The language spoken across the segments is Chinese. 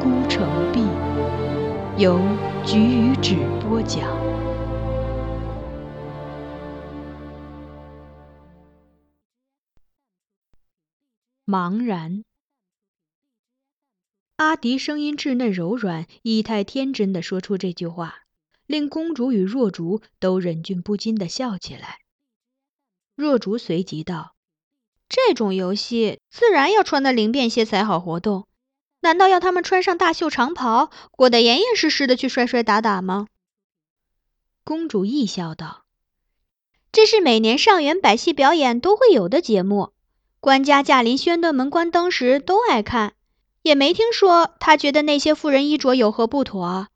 孤城闭》，由菊与芷播讲。茫然，阿迪声音稚嫩柔软，意态天真的说出这句话。令公主与若竹都忍俊不禁地笑起来。若竹随即道：“这种游戏自然要穿得灵便些才好活动，难道要他们穿上大袖长袍，裹得严严实实的去摔摔打打吗？”公主亦笑道：“这是每年上元百戏表演都会有的节目，官家驾临宣德门关灯时都爱看，也没听说他觉得那些妇人衣着有何不妥。”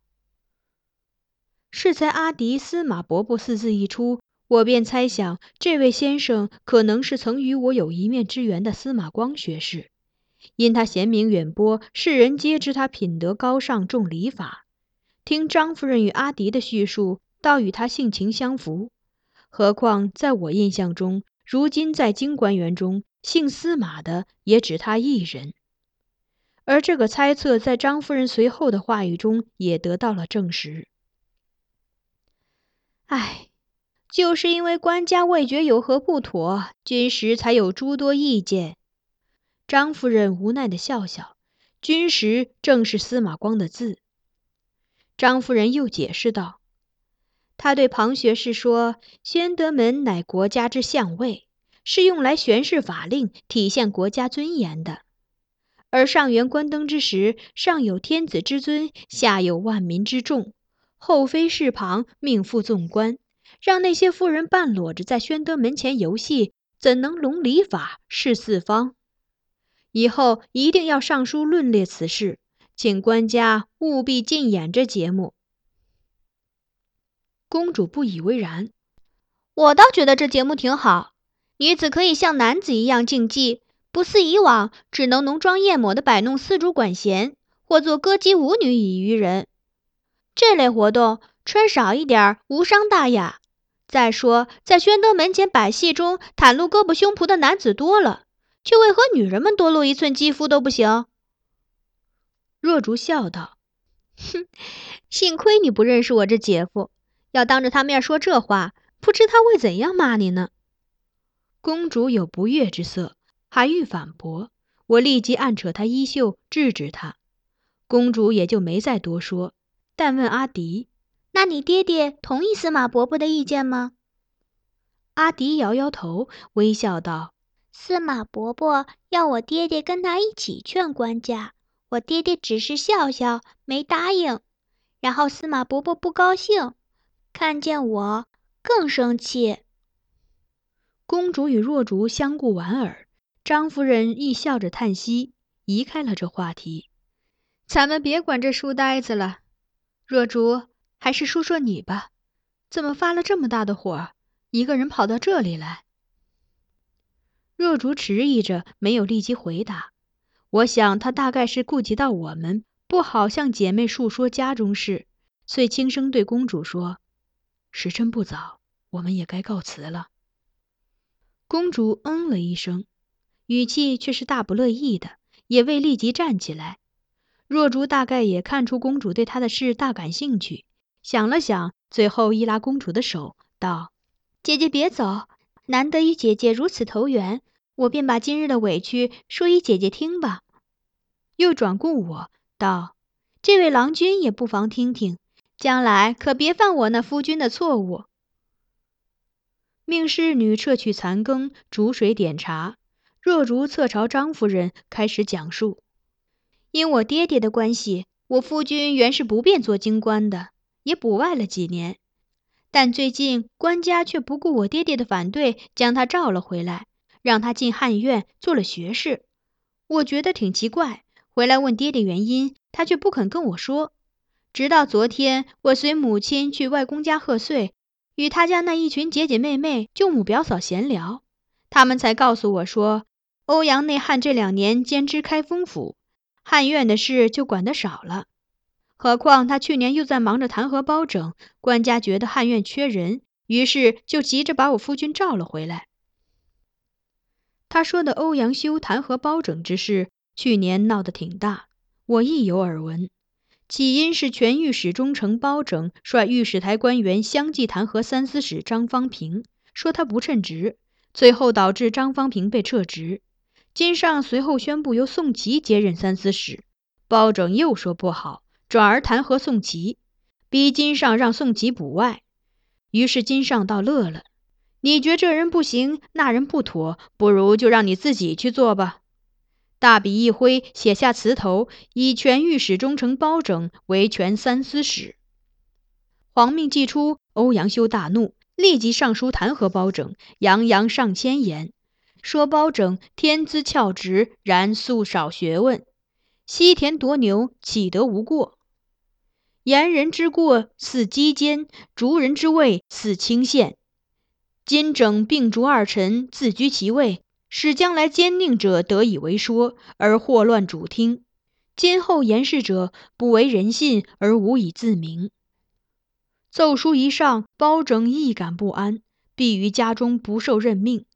适才阿迪司马伯伯四字一出，我便猜想这位先生可能是曾与我有一面之缘的司马光学士。因他贤名远播，世人皆知他品德高尚，重礼法。听张夫人与阿迪的叙述，倒与他性情相符。何况在我印象中，如今在京官员中，姓司马的也只他一人。而这个猜测，在张夫人随后的话语中也得到了证实。唉，就是因为官家未觉有何不妥，军时才有诸多意见。张夫人无奈的笑笑，君时正是司马光的字。张夫人又解释道：“他对庞学士说，宣德门乃国家之相位，是用来宣示法令、体现国家尊严的。而上元关灯之时，上有天子之尊，下有万民之众。”后妃侍旁，命妇纵观，让那些妇人半裸着在宣德门前游戏，怎能隆礼法示四方？以后一定要上书论列此事，请官家务必禁演这节目。公主不以为然，我倒觉得这节目挺好，女子可以像男子一样竞技，不似以往只能浓妆艳抹的摆弄丝竹管弦，或做歌姬舞女以娱人。这类活动穿少一点无伤大雅。再说，在宣德门前摆戏中袒露胳膊胸脯的男子多了，却为何女人们多露一寸肌肤都不行？若竹笑道：“哼，幸亏你不认识我这姐夫，要当着他面说这话，不知他会怎样骂你呢。”公主有不悦之色，还欲反驳，我立即暗扯她衣袖制止她。公主也就没再多说。但问阿迪：“那你爹爹同意司马伯伯的意见吗？”阿迪摇摇头，微笑道：“司马伯伯要我爹爹跟他一起劝官家，我爹爹只是笑笑，没答应。然后司马伯伯不高兴，看见我更生气。公主与若竹相顾莞尔，张夫人亦笑着叹息，移开了这话题。咱们别管这书呆子了，若竹，还是说说你吧，怎么发了这么大的火，一个人跑到这里来？若竹迟疑着，没有立即回答。我想她大概是顾及到我们不好向姐妹述说家中事，遂轻声对公主说：“时辰不早，我们也该告辞了。”公主嗯了一声，语气却是大不乐意的，也未立即站起来。若竹大概也看出公主对她的事大感兴趣，想了想，最后一拉公主的手，道：“姐姐别走。”难得与姐姐如此投缘，我便把今日的委屈说与姐姐听吧。又转顾我道：“这位郎君也不妨听听，将来可别犯我那夫君的错误。”命侍女撤去残羹，煮水点茶。若如侧朝张夫人开始讲述：“因我爹爹的关系，我夫君原是不便做京官的，也补外了几年。”但最近官家却不顾我爹爹的反对，将他召了回来，让他进翰院做了学士。我觉得挺奇怪，回来问爹爹原因，他却不肯跟我说。直到昨天，我随母亲去外公家贺岁，与他家那一群姐姐妹妹、舅母表嫂闲聊，他们才告诉我说，欧阳内汉这两年兼知开封府，翰院的事就管得少了。何况他去年又在忙着弹劾包拯，官家觉得汉院缺人，于是就急着把我夫君召了回来。他说的欧阳修弹劾包拯之事，去年闹得挺大，我亦有耳闻。起因是全御史中丞包拯率御史台官员相继弹劾三司使张方平，说他不称职，最后导致张方平被撤职。金上随后宣布由宋琦接任三司使，包拯又说不好。转而弹劾宋琦，逼金上让宋琦补外。于是金上倒乐了：“你觉这人不行，那人不妥，不如就让你自己去做吧。”大笔一挥，写下词头，以全御史中丞包拯为全三司使。皇命既出，欧阳修大怒，立即上书弹劾包拯，洋洋上千言，说包拯天资翘直，然素少学问，西田夺牛，岂得无过？言人之过似击奸，逐人之位似轻陷。今整并逐二臣，自居其位，使将来奸佞者得以为说，而祸乱主听。今后言事者不为人信，而无以自明。奏书一上，包拯亦感不安，必于家中不受任命。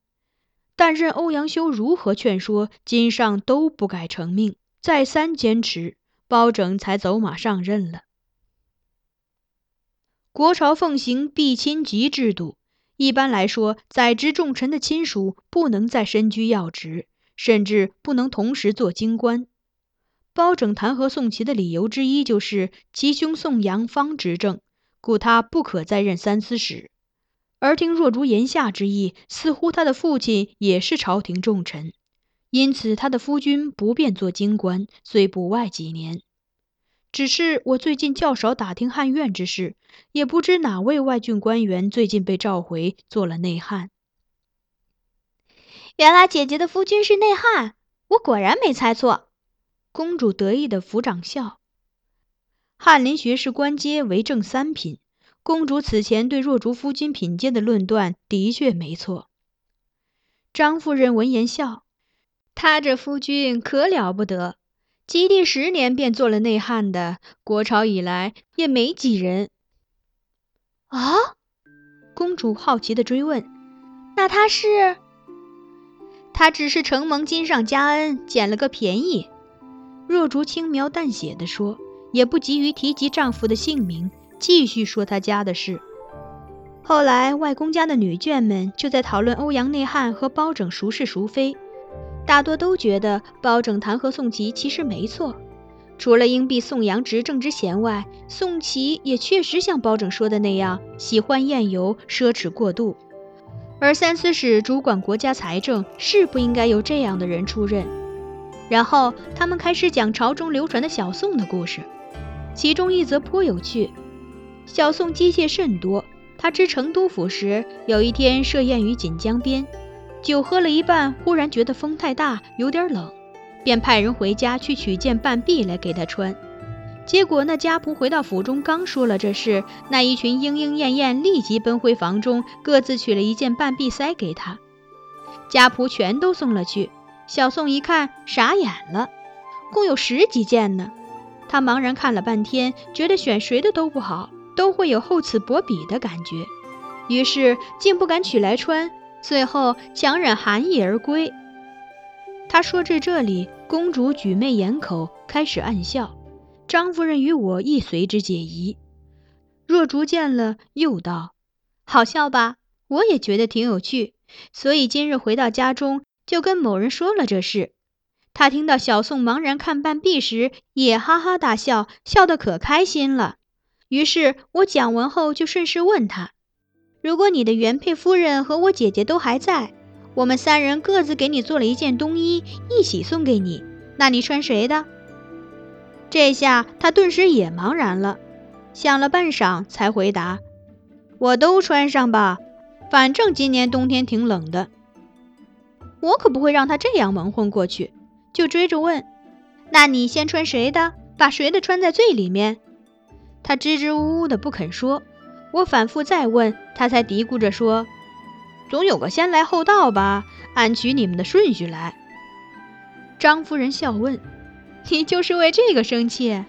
但任欧阳修如何劝说，金上都不改成命，再三坚持，包拯才走马上任了。国朝奉行避亲籍制度，一般来说，在职重臣的亲属不能再身居要职，甚至不能同时做京官。包拯弹劾宋琦的理由之一就是其兄宋阳方执政，故他不可再任三司使。而听若竹言下之意，似乎他的父亲也是朝廷重臣，因此他的夫君不便做京官，遂补外几年。只是我最近较少打听汉院之事，也不知哪位外郡官员最近被召回做了内汉。原来姐姐的夫君是内汉，我果然没猜错。公主得意的抚掌笑。翰林学士官阶为正三品，公主此前对若竹夫君品阶的论断的确没错。张夫人闻言笑，他这夫君可了不得。及第十年便做了内汉的，国朝以来也没几人。啊！公主好奇的追问：“那他是？他只是承蒙金上加恩，捡了个便宜。”若竹轻描淡写的说，也不急于提及丈夫的姓名，继续说他家的事。后来外公家的女眷们就在讨论欧阳内汉和包拯孰是孰非。大多都觉得包拯弹劾宋琦其实没错，除了因避宋阳执政之嫌外，宋琦也确实像包拯说的那样喜欢宴游、奢侈过度。而三司使主管国家财政，是不应该由这样的人出任。然后他们开始讲朝中流传的小宋的故事。其中一则颇有趣。小宋机械甚多，他知成都府时，有一天设宴于锦江边，酒喝了一半，忽然觉得风太大，有点冷，便派人回家去取件半臂来给他穿。结果那家仆回到府中，刚说了这事，那一群莺莺燕燕立即奔回房中，各自取了一件半臂塞给他。家仆全都送了去。小宋一看，傻眼了，共有十几件呢。他茫然看了半天，觉得选谁的都不好，都会有厚此薄彼的感觉，于是竟不敢取来穿，最后强忍寒意而归。他说至这里，公主举媚掩口，开始暗笑。张夫人与我亦随之解疑。若竹见了，又道：“好笑吧？我也觉得挺有趣，所以今日回到家中，就跟某人说了这事。他听到小宋茫然看半壁时，也哈哈大笑，笑得可开心了。于是我讲完后，就顺势问他：如果你的原配夫人和我姐姐都还在，我们三人各自给你做了一件冬衣，一起送给你，那你穿谁的？”这下他顿时也茫然了，想了半晌，才回答：“我都穿上吧，反正今年冬天挺冷的。”我可不会让他这样蒙混过去，就追着问：“那你先穿谁的？把谁的穿在最里面？”他支支吾吾的不肯说。我反复再问，他才嘀咕着说：“总有个先来后到吧，按取你们的顺序来。”张夫人笑问。你就是为这个生气？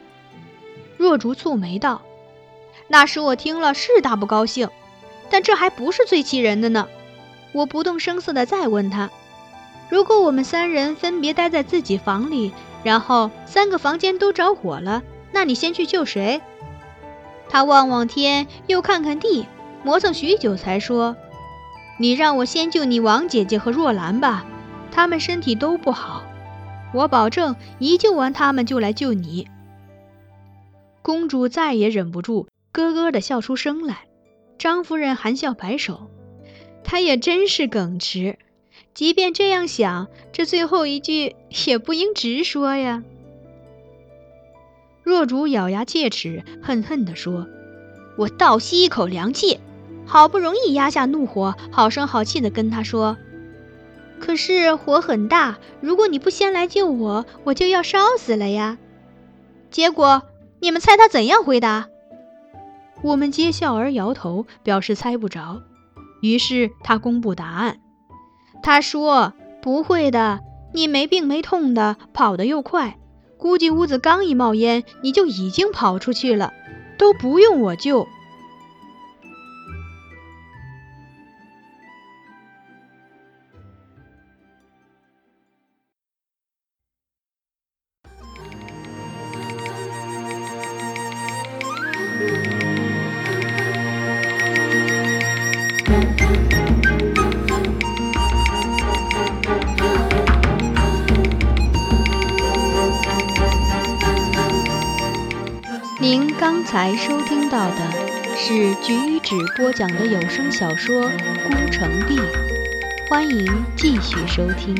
若竹蹙眉道：“那时我听了是大不高兴，但这还不是最气人的呢。”我不动声色地再问他：“如果我们三人分别待在自己房里，然后三个房间都着火了，那你先去救谁？”他望望天，又看看地，磨蹭许久，才说：“你让我先救你王姐姐和若兰吧，她们身体都不好。”我保证，一救完他们就来救你。公主再也忍不住，咯咯的笑出声来。张夫人含笑摆手，她也真是耿直。即便这样想，这最后一句也不应直说呀。若竹咬牙切齿，恨恨地说：“我倒吸一口凉气，好不容易压下怒火，好声好气地跟他说。”可是火很大，如果你不先来救我，我就要烧死了呀！结果你们猜他怎样回答？我们皆笑而摇头，表示猜不着。于是他公布答案，他说：“不会的，你没病没痛的，跑得又快，估计屋子刚一冒烟，你就已经跑出去了，都不用我救。”才收听到的是菊与纸播讲的有声小说《孤城闭》，欢迎继续收听。